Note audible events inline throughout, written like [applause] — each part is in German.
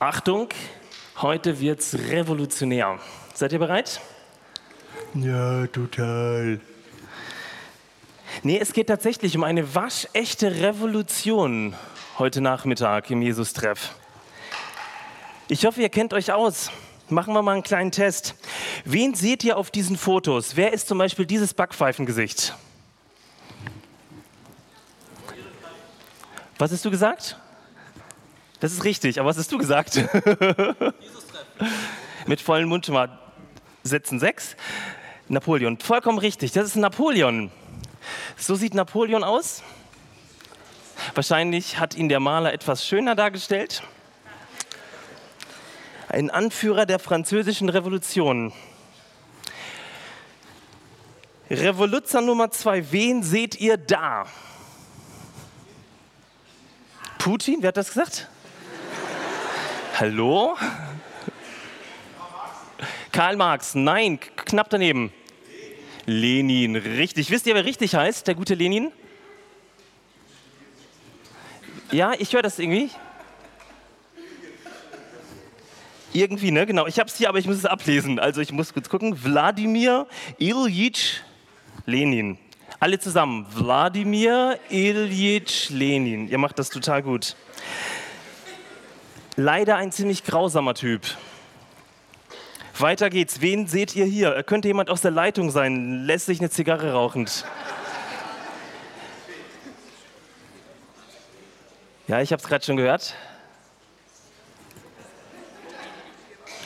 Achtung, heute wird's revolutionär. Seid ihr bereit? Ja, total. Nee, es geht tatsächlich um eine waschechte Revolution heute Nachmittag im Jesus-Treff. Ich hoffe, ihr kennt euch aus. Machen wir mal einen kleinen Test. Wen seht ihr auf diesen Fotos? Wer ist zum Beispiel dieses Backpfeifengesicht? Was hast du gesagt? Das ist richtig, aber was hast du gesagt? Mit vollem Mund schon mal setzen sechs. Napoleon, vollkommen richtig, das ist Napoleon. So sieht Napoleon aus. Wahrscheinlich hat ihn der Maler etwas schöner dargestellt. Ein Anführer der französischen Revolution. Revoluzer Nummer zwei, wen seht ihr da? Putin, wer hat das gesagt? Hallo? Karl Marx, nein, knapp daneben. Lenin, richtig. Wisst ihr, wer richtig heißt, der gute Lenin? Ja, ich höre das irgendwie. Irgendwie, ne? Genau. Ich habe es hier, aber ich muss es ablesen. Also ich muss kurz gucken. Wladimir Ilyich Lenin. Alle zusammen. Wladimir Ilyich Lenin. Ihr macht das total gut. Leider ein ziemlich grausamer Typ. Weiter geht's. Wen seht ihr hier? Könnte jemand aus der Leitung sein? Lässt sich eine Zigarre rauchend. Ja, ich habe es gerade schon gehört.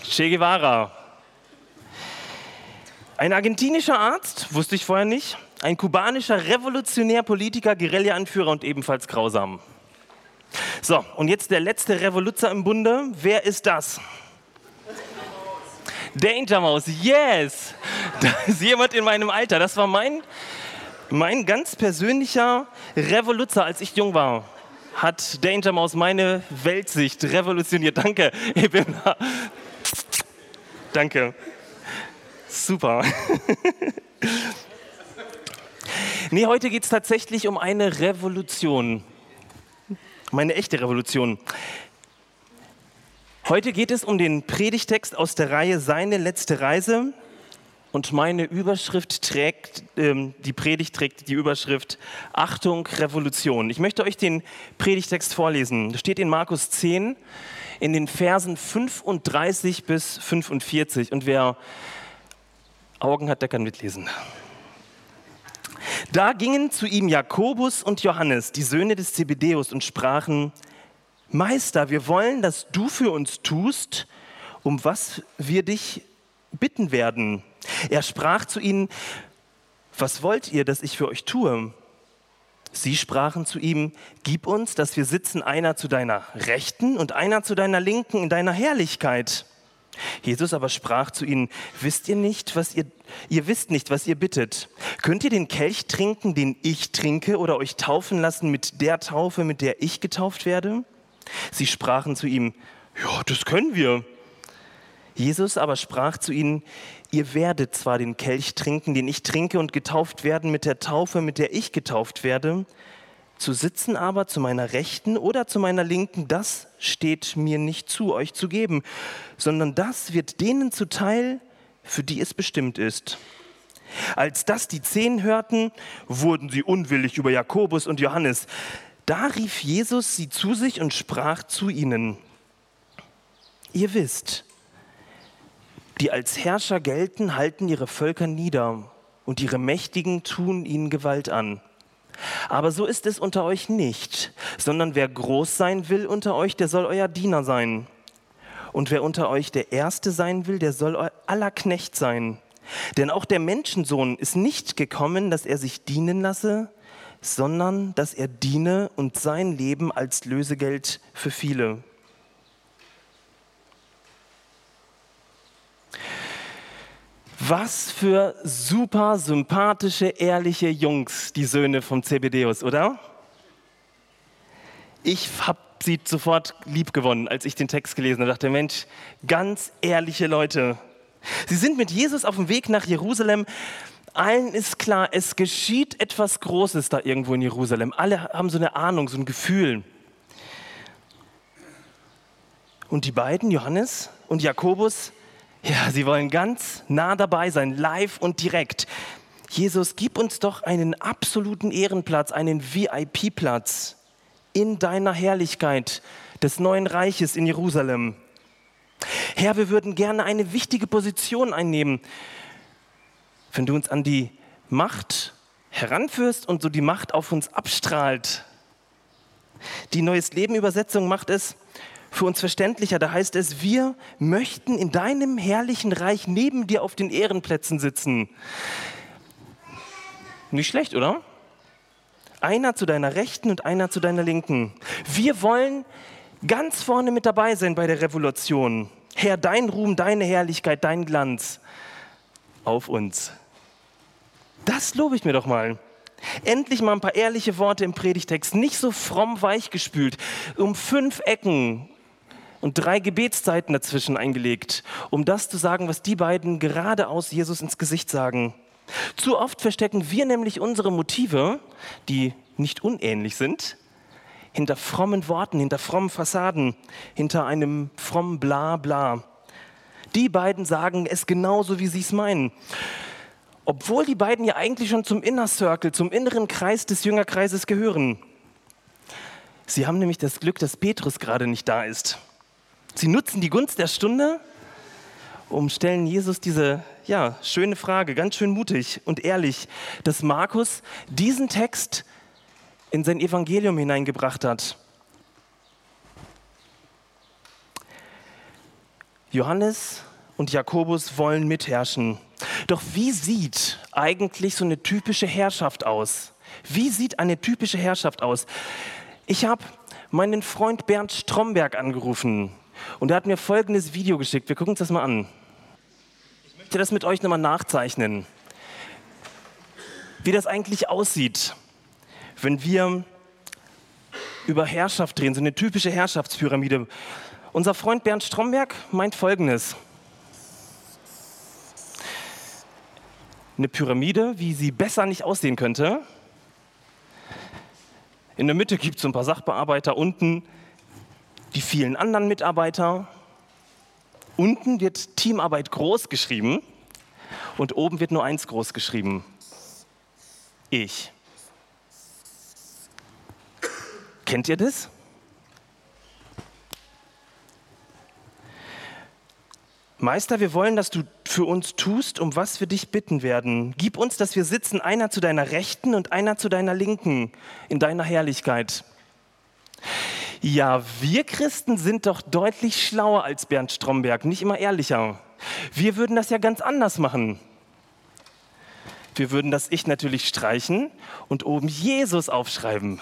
Che Guevara. Ein argentinischer Arzt, wusste ich vorher nicht. Ein kubanischer Revolutionär, Politiker, Guerilla-Anführer und ebenfalls grausam. So, und jetzt der letzte Revoluzer im Bunde. Wer ist das? Danger Mouse, yes! Da ist jemand in meinem Alter. Das war mein, mein ganz persönlicher Revoluzer, als ich jung war. Hat Danger Mouse meine Weltsicht revolutioniert. Danke, Ebimna. Danke. Super. [laughs] nee, heute geht es tatsächlich um eine Revolution. Um eine echte Revolution. Heute geht es um den Predigtext aus der Reihe Seine letzte Reise. Und meine Überschrift trägt, ähm, die Predigt trägt die Überschrift Achtung, Revolution. Ich möchte euch den Predigtext vorlesen. Das steht in Markus 10 in den Versen 35 bis 45. Und wer Augen hat, der kann mitlesen. Da gingen zu ihm Jakobus und Johannes, die Söhne des Zebedeus, und sprachen, Meister, wir wollen, dass du für uns tust, um was wir dich bitten werden. Er sprach zu ihnen, was wollt ihr, dass ich für euch tue? Sie sprachen zu ihm, gib uns, dass wir sitzen, einer zu deiner Rechten und einer zu deiner Linken in deiner Herrlichkeit. Jesus aber sprach zu ihnen, wisst ihr nicht, was ihr, ihr wisst nicht, was ihr bittet. Könnt ihr den Kelch trinken, den ich trinke, oder euch taufen lassen mit der Taufe, mit der ich getauft werde? Sie sprachen zu ihm, ja, das können wir. Jesus aber sprach zu ihnen, ihr werdet zwar den Kelch trinken, den ich trinke, und getauft werden mit der Taufe, mit der ich getauft werde, zu sitzen aber zu meiner Rechten oder zu meiner Linken, das steht mir nicht zu, euch zu geben, sondern das wird denen zuteil, für die es bestimmt ist. Als das die Zehn hörten, wurden sie unwillig über Jakobus und Johannes. Da rief Jesus sie zu sich und sprach zu ihnen, ihr wisst, die als Herrscher gelten, halten ihre Völker nieder und ihre Mächtigen tun ihnen Gewalt an. Aber so ist es unter euch nicht, sondern wer groß sein will unter euch, der soll euer Diener sein. Und wer unter euch der Erste sein will, der soll aller Knecht sein. Denn auch der Menschensohn ist nicht gekommen, dass er sich dienen lasse, sondern dass er diene und sein Leben als Lösegeld für viele. Was für super sympathische, ehrliche Jungs, die Söhne vom Zebedeus, oder? Ich habe sie sofort lieb gewonnen, als ich den Text gelesen habe. dachte, Mensch, ganz ehrliche Leute. Sie sind mit Jesus auf dem Weg nach Jerusalem. Allen ist klar, es geschieht etwas Großes da irgendwo in Jerusalem. Alle haben so eine Ahnung, so ein Gefühl. Und die beiden, Johannes und Jakobus, ja, sie wollen ganz nah dabei sein, live und direkt. Jesus, gib uns doch einen absoluten Ehrenplatz, einen VIP-Platz in deiner Herrlichkeit des neuen Reiches in Jerusalem. Herr, wir würden gerne eine wichtige Position einnehmen, wenn du uns an die Macht heranführst und so die Macht auf uns abstrahlt. Die Neues Leben Übersetzung macht es für uns verständlicher. Da heißt es, wir möchten in deinem herrlichen Reich neben dir auf den Ehrenplätzen sitzen. Nicht schlecht, oder? Einer zu deiner Rechten und einer zu deiner Linken. Wir wollen ganz vorne mit dabei sein bei der Revolution. Herr, dein Ruhm, deine Herrlichkeit, dein Glanz auf uns. Das lobe ich mir doch mal. Endlich mal ein paar ehrliche Worte im Predigtext, nicht so fromm weichgespült, um fünf Ecken und drei Gebetszeiten dazwischen eingelegt, um das zu sagen, was die beiden geradeaus Jesus ins Gesicht sagen. Zu oft verstecken wir nämlich unsere Motive, die nicht unähnlich sind, hinter frommen Worten, hinter frommen Fassaden, hinter einem frommen Bla-Bla. Die beiden sagen es genauso, wie sie es meinen. Obwohl die beiden ja eigentlich schon zum Inner Circle, zum inneren Kreis des Jüngerkreises gehören. Sie haben nämlich das Glück, dass Petrus gerade nicht da ist. Sie nutzen die Gunst der Stunde, um stellen Jesus diese ja, schöne Frage, ganz schön mutig und ehrlich, dass Markus diesen Text in sein Evangelium hineingebracht hat. Johannes und Jakobus wollen mitherrschen. Doch wie sieht eigentlich so eine typische Herrschaft aus? Wie sieht eine typische Herrschaft aus? Ich habe meinen Freund Bernd Stromberg angerufen und er hat mir folgendes Video geschickt. Wir gucken uns das mal an. Ich möchte das mit euch nochmal nachzeichnen, wie das eigentlich aussieht, wenn wir über Herrschaft reden, so eine typische Herrschaftspyramide. Unser Freund Bernd Stromberg meint folgendes. Eine Pyramide, wie sie besser nicht aussehen könnte. In der Mitte gibt es ein paar Sachbearbeiter, unten die vielen anderen Mitarbeiter. Unten wird Teamarbeit groß geschrieben und oben wird nur eins groß geschrieben. Ich. Kennt ihr das? Meister, wir wollen, dass du für uns tust, um was wir dich bitten werden. Gib uns, dass wir sitzen, einer zu deiner Rechten und einer zu deiner Linken in deiner Herrlichkeit. Ja, wir Christen sind doch deutlich schlauer als Bernd Stromberg, nicht immer ehrlicher. Wir würden das ja ganz anders machen. Wir würden das Ich natürlich streichen und oben Jesus aufschreiben.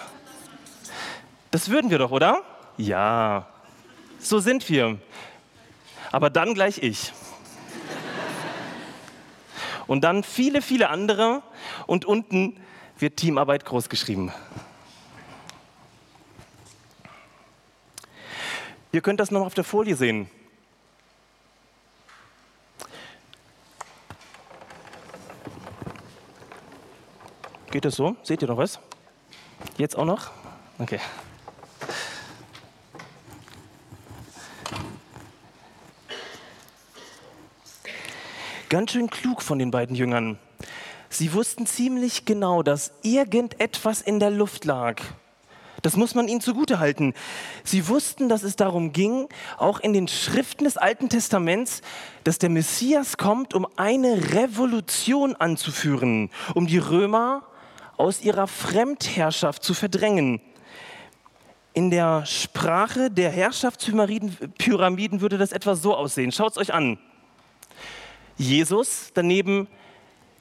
Das würden wir doch, oder? Ja, so sind wir. Aber dann gleich ich. Und dann viele, viele andere und unten wird Teamarbeit groß Ihr könnt das noch auf der Folie sehen. Geht das so? Seht ihr noch was? Jetzt auch noch? Okay. Ganz schön klug von den beiden Jüngern. Sie wussten ziemlich genau, dass irgendetwas in der Luft lag. Das muss man ihnen zugutehalten. Sie wussten, dass es darum ging, auch in den Schriften des Alten Testaments, dass der Messias kommt, um eine Revolution anzuführen, um die Römer aus ihrer Fremdherrschaft zu verdrängen. In der Sprache der Herrschaftspyramiden würde das etwa so aussehen. Schaut es euch an. Jesus, daneben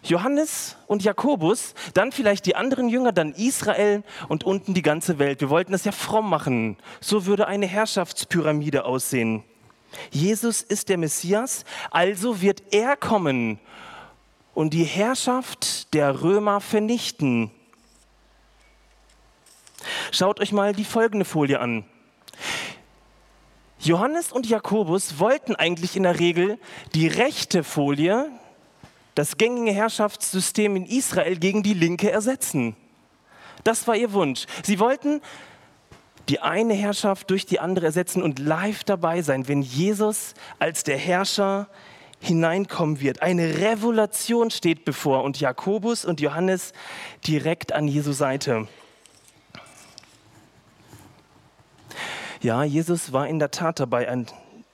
Johannes und Jakobus, dann vielleicht die anderen Jünger, dann Israel und unten die ganze Welt. Wir wollten das ja fromm machen. So würde eine Herrschaftspyramide aussehen. Jesus ist der Messias, also wird er kommen und die Herrschaft der Römer vernichten. Schaut euch mal die folgende Folie an. Johannes und Jakobus wollten eigentlich in der Regel die rechte Folie, das gängige Herrschaftssystem in Israel gegen die Linke ersetzen. Das war ihr Wunsch. Sie wollten die eine Herrschaft durch die andere ersetzen und live dabei sein, wenn Jesus als der Herrscher hineinkommen wird. Eine Revolution steht bevor und Jakobus und Johannes direkt an Jesu Seite. Ja, Jesus war in der Tat dabei,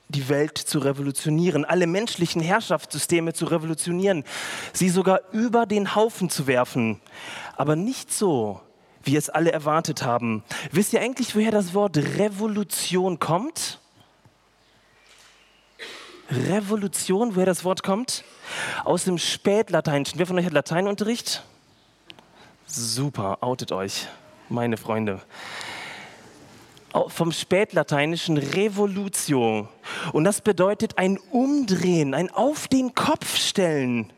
die Welt zu revolutionieren, alle menschlichen Herrschaftssysteme zu revolutionieren, sie sogar über den Haufen zu werfen. Aber nicht so, wie es alle erwartet haben. Wisst ihr eigentlich, woher das Wort Revolution kommt? Revolution, woher das Wort kommt? Aus dem Spätlateinischen. Wer von euch hat Lateinunterricht? Super, outet euch, meine Freunde. Vom Spätlateinischen Revolutio. Und das bedeutet ein Umdrehen, ein Auf den Kopf stellen.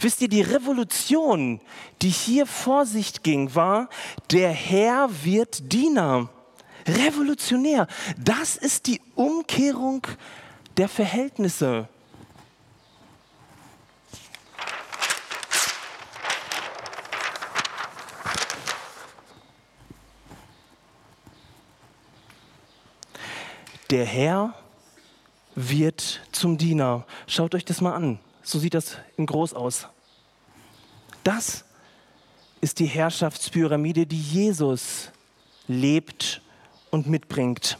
Wisst ihr, die Revolution, die hier vor sich ging, war, der Herr wird Diener. Revolutionär. Das ist die Umkehrung der Verhältnisse. Der Herr wird zum Diener. Schaut euch das mal an. So sieht das in groß aus. Das ist die Herrschaftspyramide, die Jesus lebt und mitbringt.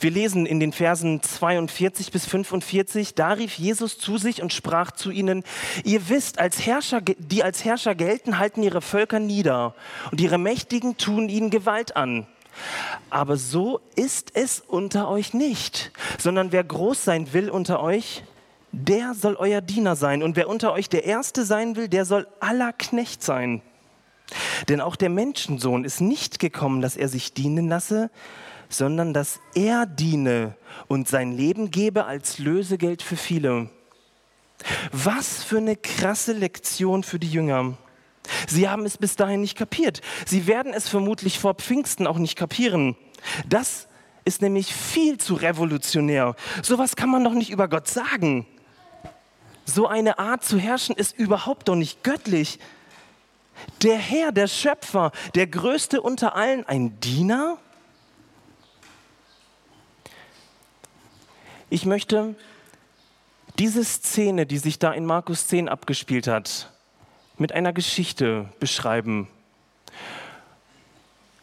Wir lesen in den Versen 42 bis 45, da rief Jesus zu sich und sprach zu ihnen, ihr wisst, als Herrscher, die als Herrscher gelten, halten ihre Völker nieder und ihre Mächtigen tun ihnen Gewalt an. Aber so ist es unter euch nicht, sondern wer groß sein will unter euch, der soll euer Diener sein. Und wer unter euch der Erste sein will, der soll aller Knecht sein. Denn auch der Menschensohn ist nicht gekommen, dass er sich dienen lasse, sondern dass er diene und sein Leben gebe als Lösegeld für viele. Was für eine krasse Lektion für die Jünger. Sie haben es bis dahin nicht kapiert. Sie werden es vermutlich vor Pfingsten auch nicht kapieren. Das ist nämlich viel zu revolutionär. Sowas kann man doch nicht über Gott sagen. So eine Art zu herrschen ist überhaupt doch nicht göttlich. Der Herr, der Schöpfer, der Größte unter allen, ein Diener? Ich möchte diese Szene, die sich da in Markus 10 abgespielt hat, mit einer Geschichte beschreiben.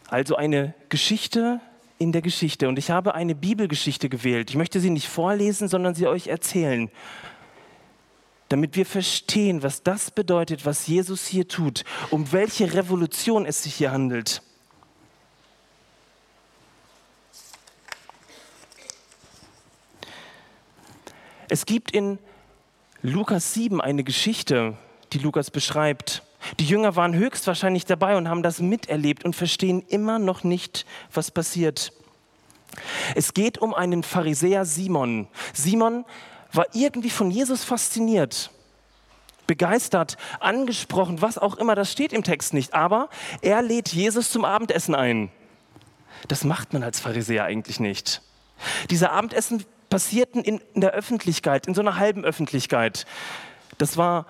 Also eine Geschichte in der Geschichte. Und ich habe eine Bibelgeschichte gewählt. Ich möchte sie nicht vorlesen, sondern sie euch erzählen, damit wir verstehen, was das bedeutet, was Jesus hier tut, um welche Revolution es sich hier handelt. Es gibt in Lukas 7 eine Geschichte, die Lukas beschreibt. Die Jünger waren höchstwahrscheinlich dabei und haben das miterlebt und verstehen immer noch nicht, was passiert. Es geht um einen Pharisäer Simon. Simon war irgendwie von Jesus fasziniert, begeistert, angesprochen, was auch immer, das steht im Text nicht, aber er lädt Jesus zum Abendessen ein. Das macht man als Pharisäer eigentlich nicht. Diese Abendessen passierten in, der Öffentlichkeit, in so einer halben Öffentlichkeit. Das war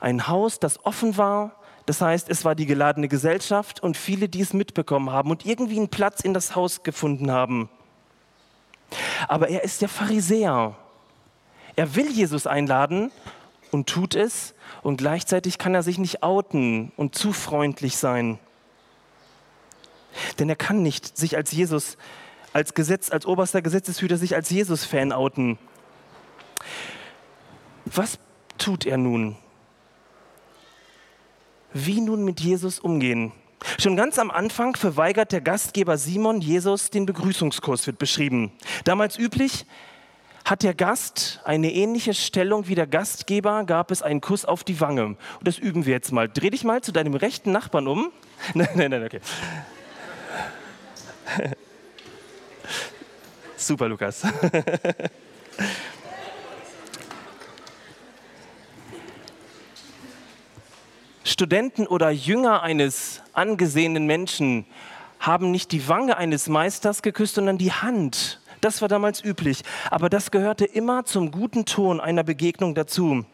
ein Haus, das offen war. Das heißt, es war die geladene Gesellschaft und viele, die es mitbekommen haben und irgendwie einen Platz in das Haus gefunden haben. Aber er ist der Pharisäer. Er will Jesus einladen und tut es und gleichzeitig kann er sich nicht outen und zu freundlich sein. Denn er kann nicht sich als Jesus, als Gesetz, als oberster Gesetzeshüter sich als Jesus-Fan outen. Was tut er nun? Wie nun mit Jesus umgehen? Schon ganz am Anfang verweigert der Gastgeber Simon Jesus den Begrüßungskurs, wird beschrieben. Damals üblich, hat der Gast eine ähnliche Stellung wie der Gastgeber, gab es einen Kuss auf die Wange. Und das üben wir jetzt mal. Dreh dich mal zu deinem rechten Nachbarn um. [laughs] Nein, nein, nein, okay. [laughs] Super, Lukas. [laughs] Studenten oder Jünger eines angesehenen Menschen haben nicht die Wange eines Meisters geküsst, sondern die Hand. Das war damals üblich. Aber das gehörte immer zum guten Ton einer Begegnung dazu.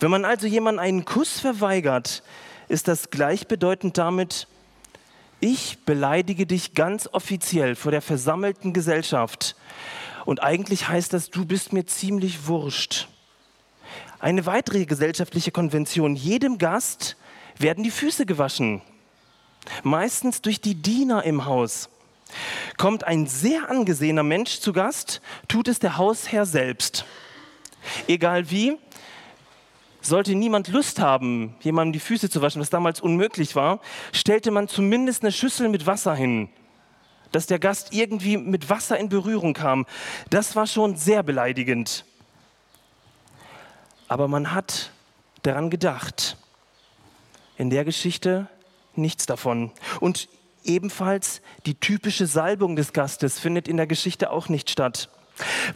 Wenn man also jemandem einen Kuss verweigert, ist das gleichbedeutend damit, ich beleidige dich ganz offiziell vor der versammelten Gesellschaft. Und eigentlich heißt das, du bist mir ziemlich wurscht. Eine weitere gesellschaftliche Konvention, jedem Gast werden die Füße gewaschen. Meistens durch die Diener im Haus. Kommt ein sehr angesehener Mensch zu Gast, tut es der Hausherr selbst. Egal wie, sollte niemand Lust haben, jemandem die Füße zu waschen, was damals unmöglich war, stellte man zumindest eine Schüssel mit Wasser hin, dass der Gast irgendwie mit Wasser in Berührung kam. Das war schon sehr beleidigend. Aber man hat daran gedacht. In der Geschichte nichts davon. Und ebenfalls die typische Salbung des Gastes findet in der Geschichte auch nicht statt.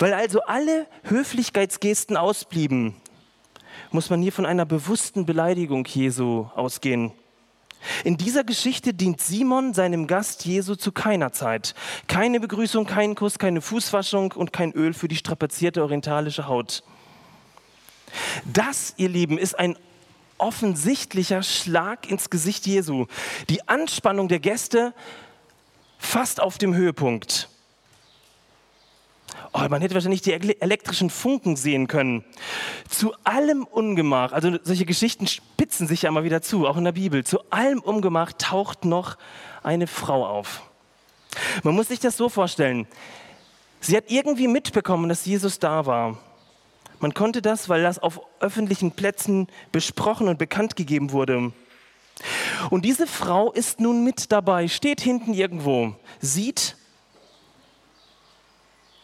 Weil also alle Höflichkeitsgesten ausblieben, muss man hier von einer bewussten Beleidigung Jesu ausgehen. In dieser Geschichte dient Simon seinem Gast Jesu zu keiner Zeit. Keine Begrüßung, kein Kuss, keine Fußwaschung und kein Öl für die strapazierte orientalische Haut. Das, ihr Lieben, ist ein offensichtlicher Schlag ins Gesicht Jesu. Die Anspannung der Gäste fast auf dem Höhepunkt. Oh, man hätte wahrscheinlich die elektrischen Funken sehen können. Zu allem Ungemach, also solche Geschichten spitzen sich ja immer wieder zu, auch in der Bibel. Zu allem Ungemach taucht noch eine Frau auf. Man muss sich das so vorstellen. Sie hat irgendwie mitbekommen, dass Jesus da war. Man konnte das, weil das auf öffentlichen Plätzen besprochen und bekannt gegeben wurde. Und diese Frau ist nun mit dabei, steht hinten irgendwo, sieht,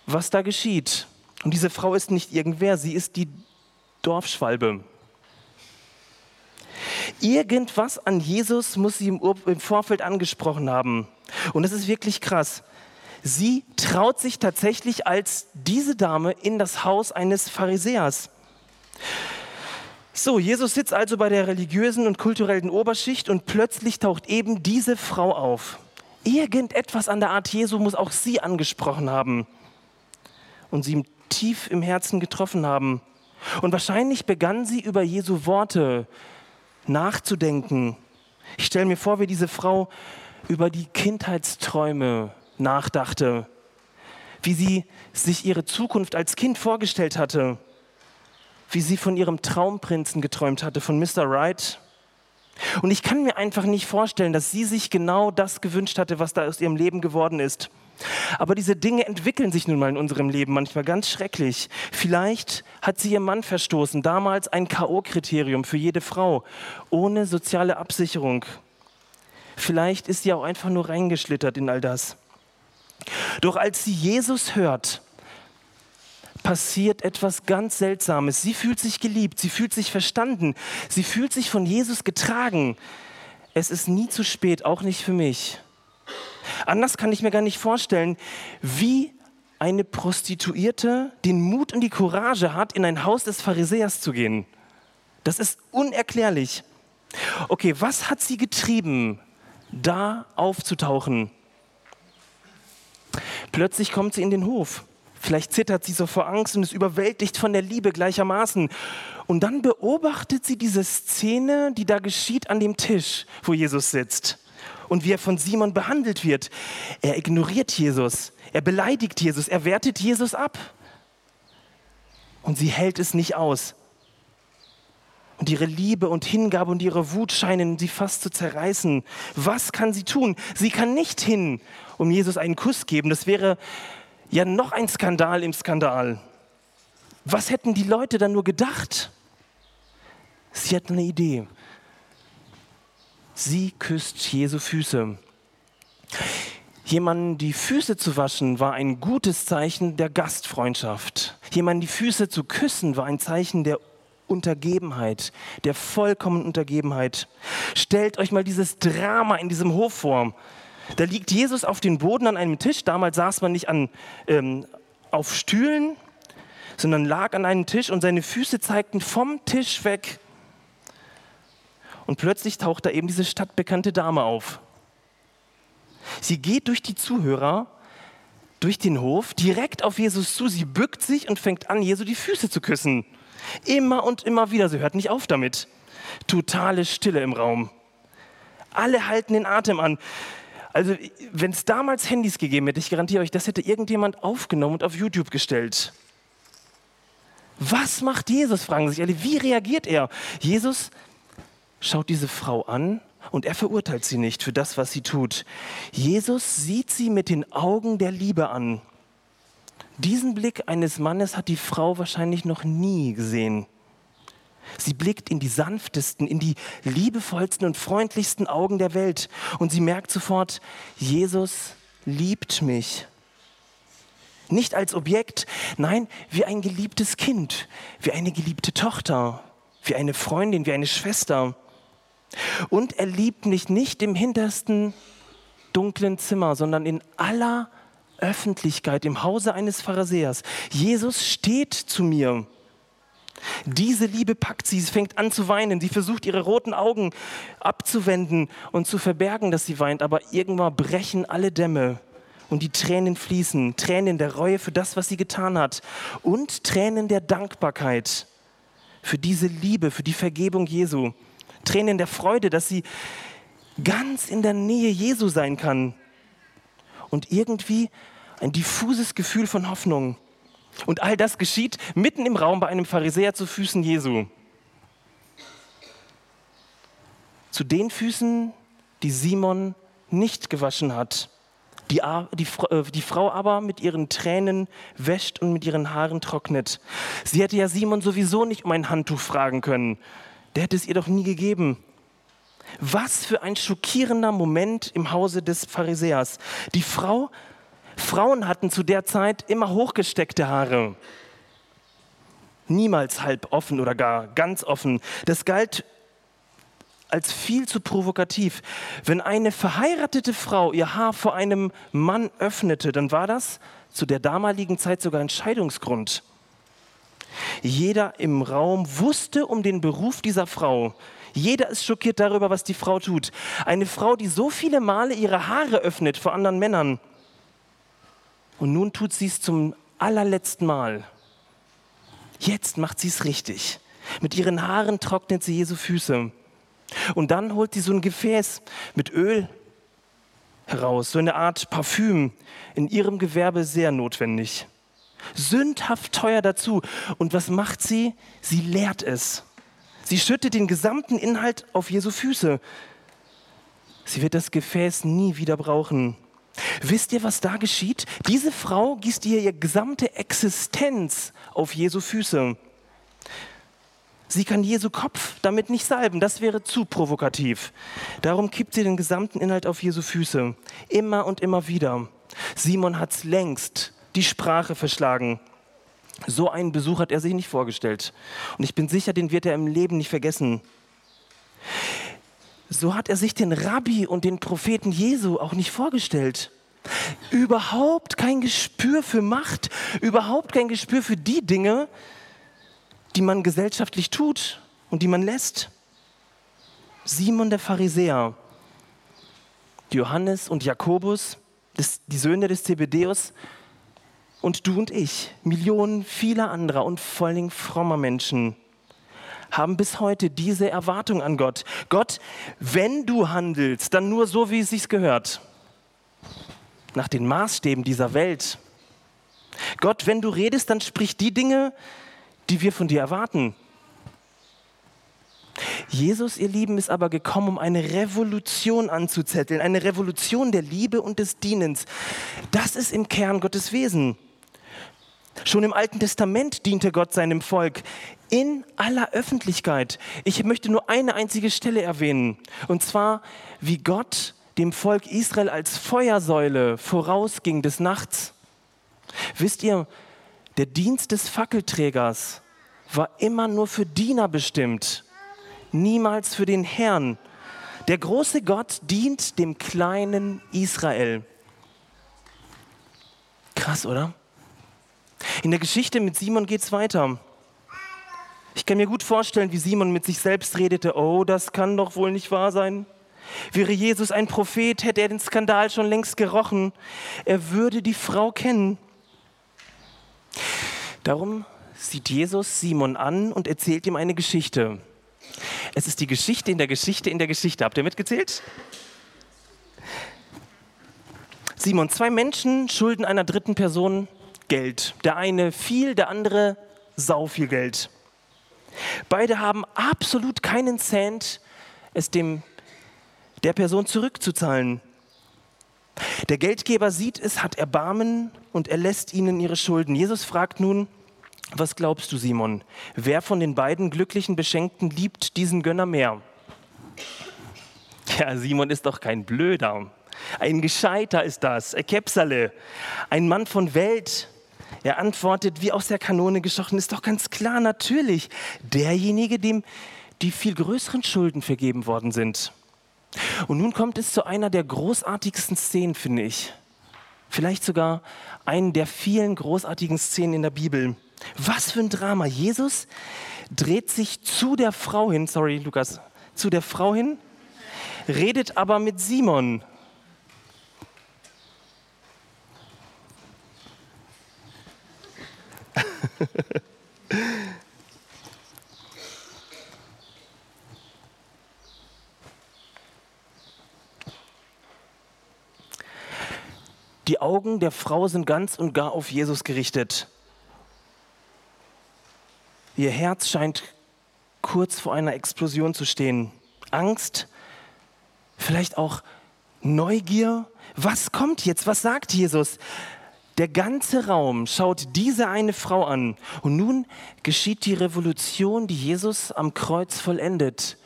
was da geschieht. Und diese Frau ist nicht irgendwer, sie ist die Dorfschwalbe. Irgendwas an Jesus muss sie im, Vorfeld angesprochen haben. Und das ist wirklich krass. Sie traut sich tatsächlich als diese Dame in das Haus eines Pharisäers. So, Jesus sitzt also bei der religiösen und kulturellen Oberschicht und plötzlich taucht eben diese Frau auf. Irgendetwas an der Art Jesu muss auch sie angesprochen haben und sie tief im Herzen getroffen haben. Und wahrscheinlich begann sie über Jesu Worte nachzudenken. Ich stelle mir vor, wie diese Frau über die Kindheitsträume nachdachte, wie sie sich ihre Zukunft als Kind vorgestellt hatte, wie sie von ihrem Traumprinzen geträumt hatte, von Mr. Wright. Und ich kann mir einfach nicht vorstellen, dass sie sich genau das gewünscht hatte, was da aus ihrem Leben geworden ist. Aber diese Dinge entwickeln sich nun mal in unserem Leben manchmal ganz schrecklich. Vielleicht hat sie ihr Mann verstoßen, damals ein KO-Kriterium für jede Frau, ohne soziale Absicherung. Vielleicht ist sie auch einfach nur reingeschlittert in all das. Doch als sie Jesus hört, passiert etwas ganz Seltsames. Sie fühlt sich geliebt, sie fühlt sich verstanden, sie fühlt sich von Jesus getragen. Es ist nie zu spät, auch nicht für mich. Anders kann ich mir gar nicht vorstellen, wie eine Prostituierte den Mut und die Courage hat, in ein Haus des Pharisäers zu gehen. Das ist unerklärlich. Okay, was hat sie getrieben, da aufzutauchen? Plötzlich kommt sie in den Hof. Vielleicht zittert sie so vor Angst und ist überwältigt von der Liebe gleichermaßen. Und dann beobachtet sie diese Szene, die da geschieht an dem Tisch, wo Jesus sitzt und wie er von Simon behandelt wird. Er ignoriert Jesus, er beleidigt Jesus, er wertet Jesus ab. Und sie hält es nicht aus. Und ihre Liebe und Hingabe und ihre Wut scheinen sie fast zu zerreißen. Was kann sie tun? Sie kann nicht hin, um Jesus einen Kuss geben. Das wäre ja noch ein Skandal im Skandal. Was hätten die Leute dann nur gedacht? Sie hat eine Idee. Sie küsst Jesu Füße. Jemanden die Füße zu waschen war ein gutes Zeichen der Gastfreundschaft. Jemanden die Füße zu küssen war ein Zeichen der Untergebenheit, der vollkommenen Untergebenheit. Stellt euch mal dieses Drama in diesem Hof vor. Da liegt Jesus auf dem Boden an einem Tisch. Damals saß man nicht an, ähm, auf Stühlen, sondern lag an einem Tisch und seine Füße zeigten vom Tisch weg und plötzlich taucht da eben diese stadtbekannte Dame auf. Sie geht durch die Zuhörer, durch den Hof, direkt auf Jesus zu. Sie bückt sich und fängt an, Jesu die Füße zu küssen. Immer und immer wieder. Sie hört nicht auf damit. Totale Stille im Raum. Alle halten den Atem an. Also, wenn es damals Handys gegeben hätte, ich garantiere euch, das hätte irgendjemand aufgenommen und auf YouTube gestellt. Was macht Jesus, fragen sich alle. Wie reagiert er? Jesus schaut diese Frau an und er verurteilt sie nicht für das, was sie tut. Jesus sieht sie mit den Augen der Liebe an. Diesen Blick eines Mannes hat die Frau wahrscheinlich noch nie gesehen. Sie blickt in die sanftesten, in die liebevollsten und freundlichsten Augen der Welt und sie merkt sofort, Jesus liebt mich. Nicht als Objekt, nein, wie ein geliebtes Kind, wie eine geliebte Tochter, wie eine Freundin, wie eine Schwester. Und er liebt mich nicht im hintersten dunklen Zimmer, sondern in aller Öffentlichkeit, im Hause eines Pharisäers. Jesus steht zu mir. Diese Liebe packt sie, sie fängt an zu weinen, sie versucht ihre roten Augen abzuwenden und zu verbergen, dass sie weint, aber irgendwann brechen alle Dämme und die Tränen fließen, Tränen der Reue für das, was sie getan hat. Und Tränen der Dankbarkeit für diese Liebe, für die Vergebung Jesu, Tränen der Freude, dass sie ganz in der Nähe Jesu sein kann und irgendwie ein diffuses Gefühl von Hoffnung. Und all das geschieht mitten im Raum bei einem Pharisäer zu Füßen Jesu. Zu den Füßen, die Simon nicht gewaschen hat. Die, die, äh, die, Frau aber mit ihren Tränen wäscht und mit ihren Haaren trocknet. Sie hätte ja Simon sowieso nicht um ein Handtuch fragen können. Der hätte es ihr doch nie gegeben. Was für ein schockierender Moment im Hause des Pharisäers. Die Frau, Frauen hatten zu der Zeit immer hochgesteckte Haare. Niemals halb offen oder gar ganz offen. Das galt als viel zu provokativ. Wenn eine verheiratete Frau ihr Haar vor einem Mann öffnete, dann war das zu der damaligen Zeit sogar Entscheidungsgrund. Jeder im Raum wusste um den Beruf dieser Frau. Jeder ist schockiert darüber, was die Frau tut. Eine Frau, die so viele Male ihre Haare öffnet vor anderen Männern. Und nun tut sie es zum allerletzten Mal. Jetzt macht sie es richtig. Mit ihren Haaren trocknet sie Jesu Füße. Und dann holt sie so ein Gefäß mit Öl heraus, so eine Art Parfüm, in ihrem Gewerbe sehr notwendig. Sündhaft teuer dazu. Und was macht sie? Sie leert es. Sie schüttet den gesamten Inhalt auf Jesu Füße. Sie wird das Gefäß nie wieder brauchen. Wisst ihr, was da geschieht? Diese Frau gießt ihr ihre gesamte Existenz auf Jesu Füße. Sie kann Jesu Kopf damit nicht salben, das wäre zu provokativ. Darum kippt sie den gesamten Inhalt auf Jesu Füße. Immer und immer wieder. Simon hat's längst die Sprache verschlagen. So einen Besuch hat er sich nicht vorgestellt. Und ich bin sicher, den wird er im Leben nicht vergessen. So hat er sich den Rabbi und den Propheten Jesu auch nicht vorgestellt. Überhaupt kein Gespür für Macht, überhaupt kein Gespür für die Dinge, die man gesellschaftlich tut und die man lässt. Simon der Pharisäer, Johannes und Jakobus, die Söhne des Zebedeus und du und ich, Millionen vieler anderer und vor allen Dingen frommer Menschen, haben bis heute diese Erwartung an Gott. Gott, wenn du handelst, dann nur so, wie es sich gehört. Nach den Maßstäben dieser Welt. Gott, wenn du redest, dann sprich die Dinge, die wir von dir erwarten. Jesus, ihr Lieben, ist aber gekommen, um eine Revolution anzuzetteln, eine Revolution der Liebe und des Dienens. Das ist im Kern Gottes Wesen. Schon im Alten Testament diente Gott seinem Volk in aller Öffentlichkeit. Ich möchte nur eine einzige Stelle erwähnen, und zwar, wie Gott dem Volk Israel als Feuersäule vorausging des Nachts. Wisst ihr, der Dienst des Fackelträgers war immer nur für Diener bestimmt, niemals für den Herrn. Der große Gott dient dem kleinen Israel. Krass, oder? In der Geschichte mit Simon geht es weiter. Ich kann mir gut vorstellen, wie Simon mit sich selbst redete, oh, das kann doch wohl nicht wahr sein. Wäre Jesus ein Prophet, hätte er den Skandal schon längst gerochen. Er würde die Frau kennen. Darum sieht Jesus Simon an und erzählt ihm eine Geschichte. Es ist die Geschichte in der Geschichte in der Geschichte. Habt ihr mitgezählt? Simon, zwei Menschen schulden einer dritten Person Geld. Der eine viel, der andere sau viel Geld. Beide haben absolut keinen Cent, es dem der Person zurückzuzahlen. Der Geldgeber sieht es, hat Erbarmen und er lässt ihnen ihre Schulden. Jesus fragt nun, was glaubst du, Simon? Wer von den beiden glücklichen Beschenkten liebt diesen Gönner mehr? Ja, Simon ist doch kein Blöder. Ein Gescheiter ist das, Kepsale, ein Mann von Welt. Er antwortet, wie aus der Kanone geschossen, ist doch ganz klar, natürlich, derjenige, dem die viel größeren Schulden vergeben worden sind. Und nun kommt es zu einer der großartigsten Szenen, finde ich. Vielleicht sogar einen der vielen großartigen Szenen in der Bibel. Was für ein Drama. Jesus dreht sich zu der Frau hin, sorry Lukas, zu der Frau hin, redet aber mit Simon. [laughs] Die Augen der Frau sind ganz und gar auf Jesus gerichtet. Ihr Herz scheint kurz vor einer Explosion zu stehen. Angst, vielleicht auch Neugier. Was kommt jetzt? Was sagt Jesus? Der ganze Raum schaut diese eine Frau an. Und nun geschieht die Revolution, die Jesus am Kreuz vollendet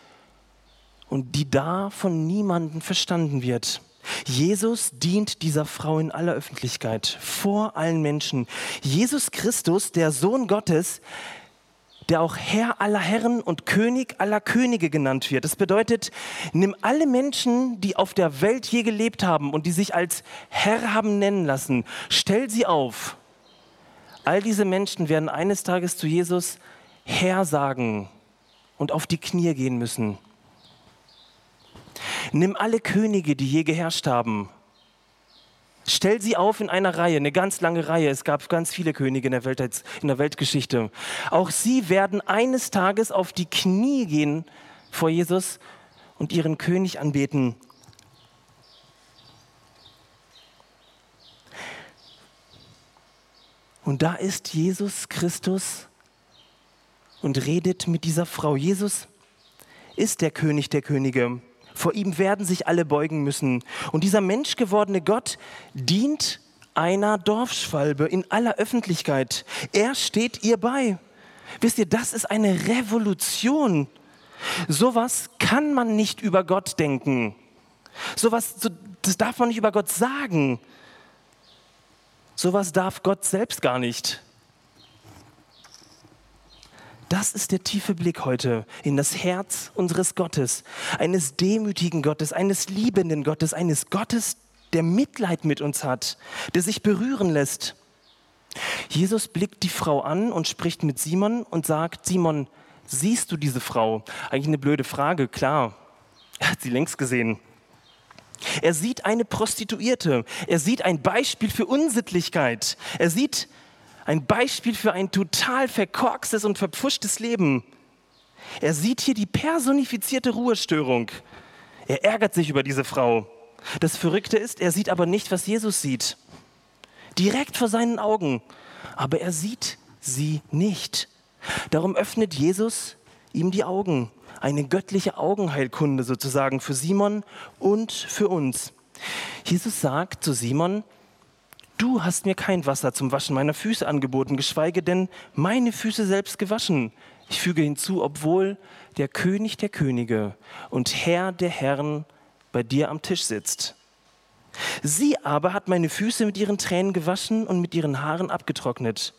und die da von niemandem verstanden wird. Jesus dient dieser Frau in aller Öffentlichkeit, vor allen Menschen. Jesus Christus, der Sohn Gottes, der auch Herr aller Herren und König aller Könige genannt wird. Das bedeutet, nimm alle Menschen, die auf der Welt je gelebt haben und die sich als Herr haben nennen lassen, stell sie auf. All diese Menschen werden eines Tages zu Jesus Herr sagen und auf die Knie gehen müssen. Nimm alle Könige, die je geherrscht haben. Stell sie auf in einer Reihe, eine ganz lange Reihe. Es gab ganz viele Könige in der, Welt, in der Weltgeschichte. Auch sie werden eines Tages auf die Knie gehen vor Jesus und ihren König anbeten. Und da ist Jesus Christus und redet mit dieser Frau. Jesus ist der König der Könige. Vor ihm werden sich alle beugen müssen. Und dieser menschgewordene Gott dient einer Dorfschwalbe in aller Öffentlichkeit. Er steht ihr bei. Wisst ihr, das ist eine Revolution. Sowas kann man nicht über Gott denken. Sowas, so, das darf man nicht über Gott sagen. Sowas darf Gott selbst gar nicht. Das ist der tiefe Blick heute in das Herz unseres Gottes, eines demütigen Gottes, eines liebenden Gottes, eines Gottes, der Mitleid mit uns hat, der sich berühren lässt. Jesus blickt die Frau an und spricht mit Simon und sagt, Simon, siehst du diese Frau? Eigentlich eine blöde Frage, klar. Er hat sie längst gesehen. Er sieht eine Prostituierte. Er sieht ein Beispiel für Unsittlichkeit. Er sieht ein Beispiel für ein total verkorkstes und verpfuschtes Leben. Er sieht hier die personifizierte Ruhestörung. Er ärgert sich über diese Frau. Das Verrückte ist, er sieht aber nicht, was Jesus sieht. Direkt vor seinen Augen. Aber er sieht sie nicht. Darum öffnet Jesus ihm die Augen. Eine göttliche Augenheilkunde sozusagen für Simon und für uns. Jesus sagt zu Simon, Du hast mir kein Wasser zum Waschen meiner Füße angeboten, geschweige denn meine Füße selbst gewaschen. Ich füge hinzu, obwohl der König der Könige und Herr der Herren bei dir am Tisch sitzt. Sie aber hat meine Füße mit ihren Tränen gewaschen und mit ihren Haaren abgetrocknet.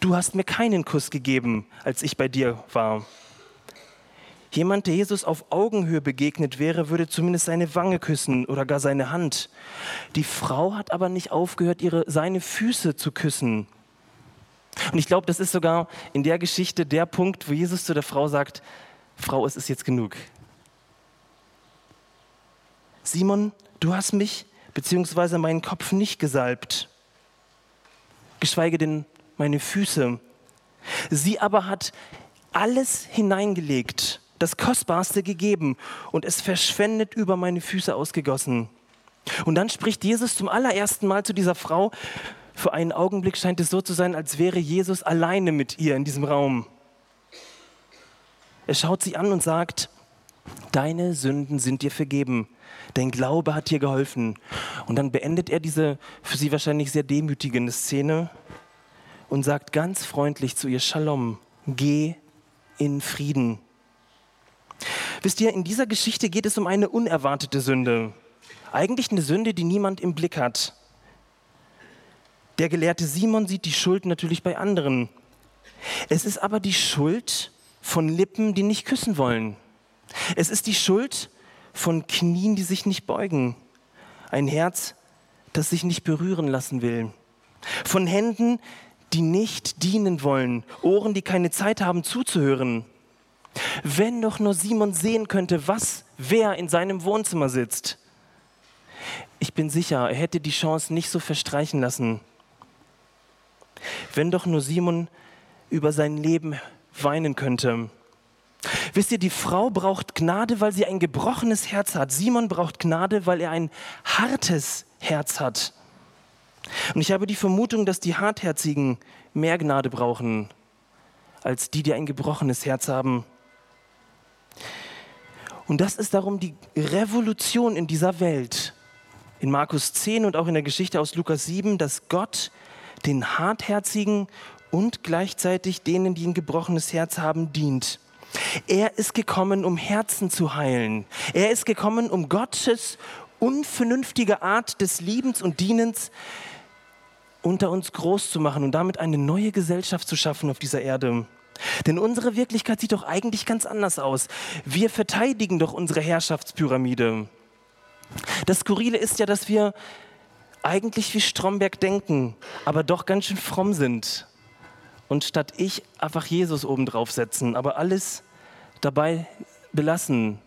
Du hast mir keinen Kuss gegeben, als ich bei dir war. Jemand, der Jesus auf Augenhöhe begegnet wäre, würde zumindest seine Wange küssen oder gar seine Hand. Die Frau hat aber nicht aufgehört, ihre, seine Füße zu küssen. Und ich glaube, das ist sogar in der Geschichte der Punkt, wo Jesus zu der Frau sagt, Frau, es ist jetzt genug. Simon, du hast mich bzw. meinen Kopf nicht gesalbt, geschweige denn meine Füße. Sie aber hat alles hineingelegt das Kostbarste gegeben und es verschwendet über meine Füße ausgegossen. Und dann spricht Jesus zum allerersten Mal zu dieser Frau. Für einen Augenblick scheint es so zu sein, als wäre Jesus alleine mit ihr in diesem Raum. Er schaut sie an und sagt, deine Sünden sind dir vergeben. Dein Glaube hat dir geholfen. Und dann beendet er diese für sie wahrscheinlich sehr demütigende Szene und sagt ganz freundlich zu ihr, Shalom, geh in Frieden. Wisst ihr, in dieser Geschichte geht es um eine unerwartete Sünde. Eigentlich eine Sünde, die niemand im Blick hat. Der gelehrte Simon sieht die Schuld natürlich bei anderen. Es ist aber die Schuld von Lippen, die nicht küssen wollen. Es ist die Schuld von Knien, die sich nicht beugen. Ein Herz, das sich nicht berühren lassen will. Von Händen, die nicht dienen wollen. Ohren, die keine Zeit haben zuzuhören. Wenn doch nur Simon sehen könnte, was wer in seinem Wohnzimmer sitzt. Ich bin sicher, er hätte die Chance nicht so verstreichen lassen. Wenn doch nur Simon über sein Leben weinen könnte. Wisst ihr, die Frau braucht Gnade, weil sie ein gebrochenes Herz hat. Simon braucht Gnade, weil er ein hartes Herz hat. Und ich habe die Vermutung, dass die Hartherzigen mehr Gnade brauchen als die, die ein gebrochenes Herz haben. Und das ist darum die Revolution in dieser Welt. In Markus 10 und auch in der Geschichte aus Lukas 7, dass Gott den Hartherzigen und gleichzeitig denen, die ein gebrochenes Herz haben, dient. Er ist gekommen, um Herzen zu heilen. Er ist gekommen, um Gottes unvernünftige Art des Liebens und Dienens unter uns groß zu machen und damit eine neue Gesellschaft zu schaffen auf dieser Erde. Denn unsere Wirklichkeit sieht doch eigentlich ganz anders aus. Wir verteidigen doch unsere Herrschaftspyramide. Das Skurrile ist ja, dass wir eigentlich wie Stromberg denken, aber doch ganz schön fromm sind. Und statt ich einfach Jesus oben drauf setzen, aber alles dabei belassen.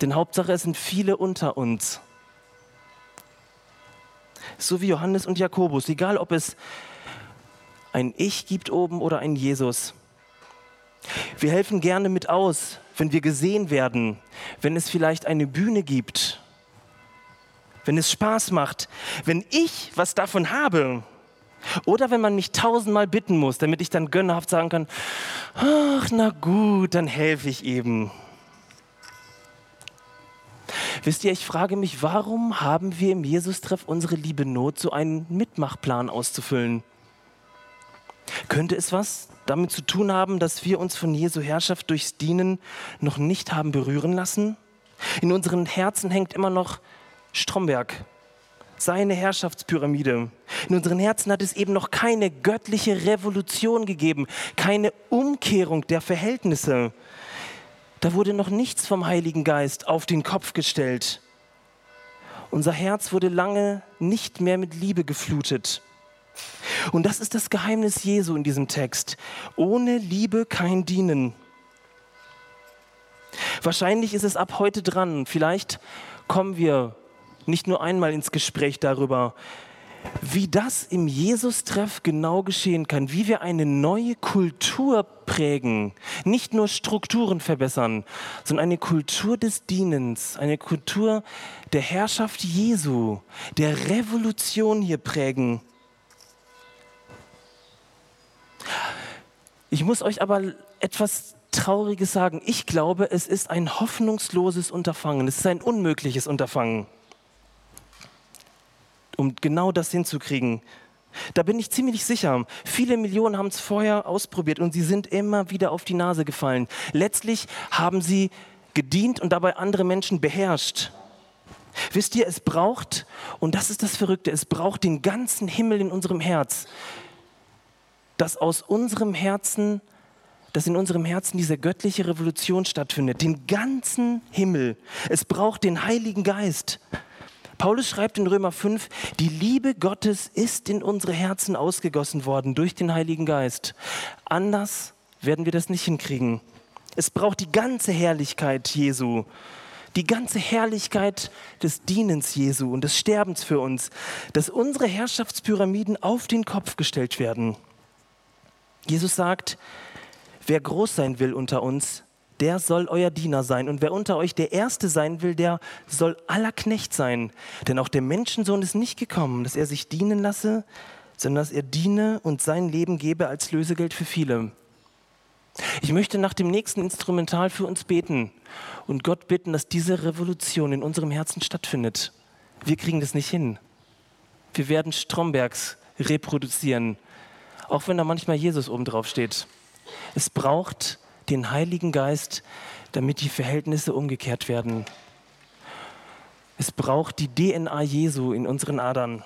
Denn Hauptsache, es sind viele unter uns. So wie Johannes und Jakobus, egal ob es ein Ich gibt oben oder ein Jesus. Wir helfen gerne mit aus, wenn wir gesehen werden, wenn es vielleicht eine Bühne gibt, wenn es Spaß macht, wenn ich was davon habe. Oder wenn man mich tausendmal bitten muss, damit ich dann gönnerhaft sagen kann, ach na gut, dann helfe ich eben. Wisst ihr, ich frage mich, warum haben wir im Jesus-Treff unsere liebe Not, so einen Mitmachplan auszufüllen? Könnte es was damit zu tun haben, dass wir uns von Jesu Herrschaft durchs Dienen noch nicht haben berühren lassen? In unseren Herzen hängt immer noch Stromberg, seine Herrschaftspyramide. In unseren Herzen hat es eben noch keine göttliche Revolution gegeben, keine Umkehrung der Verhältnisse. Da wurde noch nichts vom Heiligen Geist auf den Kopf gestellt. Unser Herz wurde lange nicht mehr mit Liebe geflutet. Und das ist das Geheimnis Jesu in diesem Text. Ohne Liebe kein Dienen. Wahrscheinlich ist es ab heute dran. Vielleicht kommen wir nicht nur einmal ins Gespräch darüber, wie das im Jesus-Treff genau geschehen kann, wie wir eine neue Kultur prägen, nicht nur Strukturen verbessern, sondern eine Kultur des Dienens, eine Kultur der Herrschaft Jesu, der Revolution hier prägen. Ich muss euch aber etwas Trauriges sagen. Ich glaube, es ist ein hoffnungsloses Unterfangen. Es ist ein unmögliches Unterfangen um genau das hinzukriegen. Da bin ich ziemlich sicher. Viele Millionen haben es vorher ausprobiert und sie sind immer wieder auf die Nase gefallen. Letztlich haben sie gedient und dabei andere Menschen beherrscht. Wisst ihr, es braucht, und das ist das Verrückte, es braucht den ganzen Himmel in unserem Herz, dass aus unserem Herzen, dass in unserem Herzen diese göttliche Revolution stattfindet. Den ganzen Himmel. Es braucht den Heiligen Geist. Paulus schreibt in Römer 5, die Liebe Gottes ist in unsere Herzen ausgegossen worden durch den Heiligen Geist. Anders werden wir das nicht hinkriegen. Es braucht die ganze Herrlichkeit Jesu, die ganze Herrlichkeit des Dienens Jesu und des Sterbens für uns, dass unsere Herrschaftspyramiden auf den Kopf gestellt werden. Jesus sagt, wer groß sein will unter uns, der soll euer Diener sein. Und wer unter euch der Erste sein will, der soll aller Knecht sein. Denn auch der Menschensohn ist nicht gekommen, dass er sich dienen lasse, sondern dass er diene und sein Leben gebe als Lösegeld für viele. Ich möchte nach dem nächsten Instrumental für uns beten und Gott bitten, dass diese Revolution in unserem Herzen stattfindet. Wir kriegen das nicht hin. Wir werden Strombergs reproduzieren, auch wenn da manchmal Jesus oben drauf steht. Es braucht den Heiligen Geist, damit die Verhältnisse umgekehrt werden. Es braucht die DNA Jesu in unseren Adern.